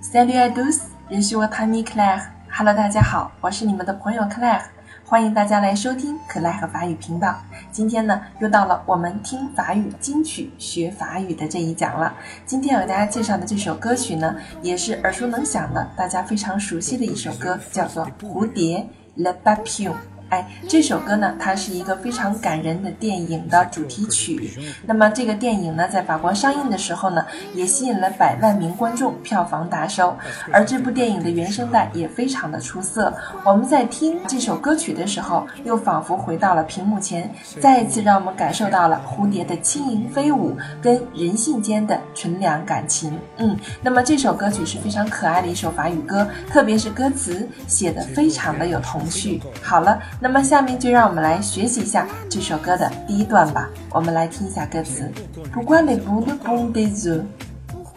Salut à tous, je suis votre ami Claire. Hello，大家好，我是你们的朋友 Claire，欢迎大家来收听可赖和法语频道。今天呢，又到了我们听法语金曲学法语的这一讲了。今天要给大家介绍的这首歌曲呢，也是耳熟能详的，大家非常熟悉的一首歌，叫做《蝴蝶》（Le Papillon）。哎，这首歌呢，它是一个非常感人的电影的主题曲。那么这个电影呢，在法国上映的时候呢，也吸引了百万名观众，票房大收。而这部电影的原声带也非常的出色。我们在听这首歌曲的时候，又仿佛回到了屏幕前，再一次让我们感受到了蝴蝶的轻盈飞舞跟人性间的纯良感情。嗯，那么这首歌曲是非常可爱的一首法语歌，特别是歌词写的非常的有童趣。好了。那么下面就让我们来学习一下这首歌的第一段吧。我们来听一下歌词：Pourquoi les boules pondent des œufs?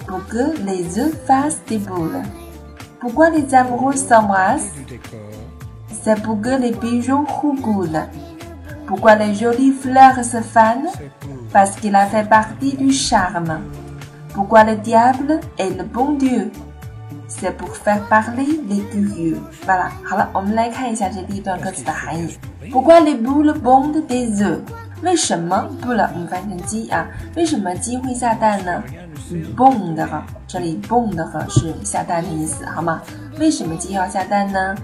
Pour que les œufs fassent des boules. Pourquoi les amoureux s'embrassent? C'est pour que les pigeons roucoulent. Pourquoi les jolies fleurs se fanent? Parce qu'il a fait partie du charme. Pourquoi le diable est le bon Dieu? C'est pour faire parler les curieux。完了，好了，我们来看一下这第一段歌词的含义。Pourquoi les boules bondent des œufs？为什么 boule 我们翻成鸡啊？为什么鸡会下蛋呢？pond 哈，这里 bond 哈是下蛋的意思，好吗？为什么鸡要下蛋呢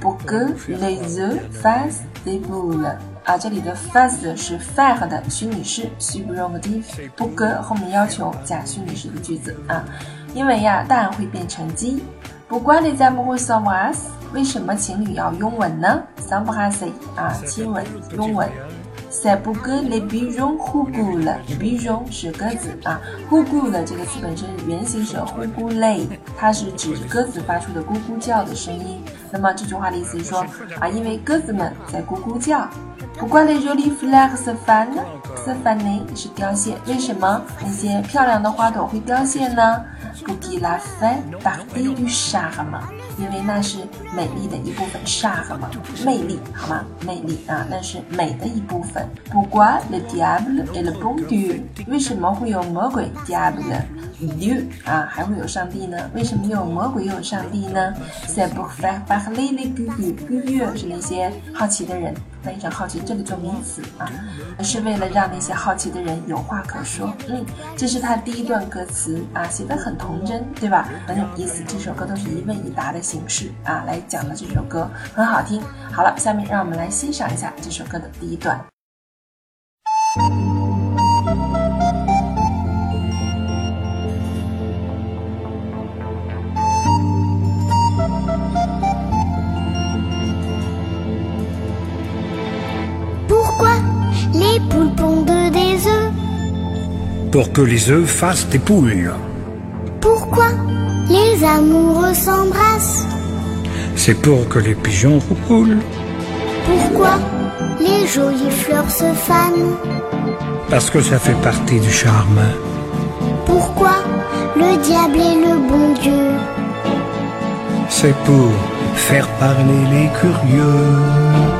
？Pour que les œufs fassent des boules。啊，这里的 fast 是 fair 的虚拟式，supermodif。Pu go 后面要求加虚拟式的句子啊。因为呀，蛋会变成鸡。不管你在不会 s o m e e s 为什么情侣要拥吻呢 s o m e h a s 啊，亲吻、拥吻。塞布格里，比荣呼咕了。比荣是鸽子啊，呼咕了这个词本身原型是呼咕类，它是指鸽子发出的咕咕叫的声音。那么这句话的意思是说啊，因为鸽子们在咕咕叫。不过呢，热果弗 flag 呢 funny，funny 是凋谢，为什么那些漂亮的花朵会凋谢呢？不提拉芬打低于沙哈嘛，因为那是美丽的一部分。沙哈嘛，魅力好吗？魅力啊，那是美的一部分。不管 le diable et le bon Dieu，为什么会有魔鬼 diable？Dieu 啊，还会有上帝呢？为什么又有魔鬼又有上帝呢？C'est pour faire parler les curieux，curieux 是那些好奇的人。非常好奇，这里做名词啊，是为了让那些好奇的人有话可说。嗯，这是他第一段歌词啊，写的很童真，对吧？很有意思。这首歌都是一问一答的形式啊，来讲的这首歌很好听。好了，下面让我们来欣赏一下这首歌的第一段。Pour que les œufs fassent des poules. Pourquoi les amoureux s'embrassent C'est pour que les pigeons roulent. Pourquoi les jolies fleurs se fanent Parce que ça fait partie du charme. Pourquoi le diable est le bon Dieu C'est pour faire parler les curieux.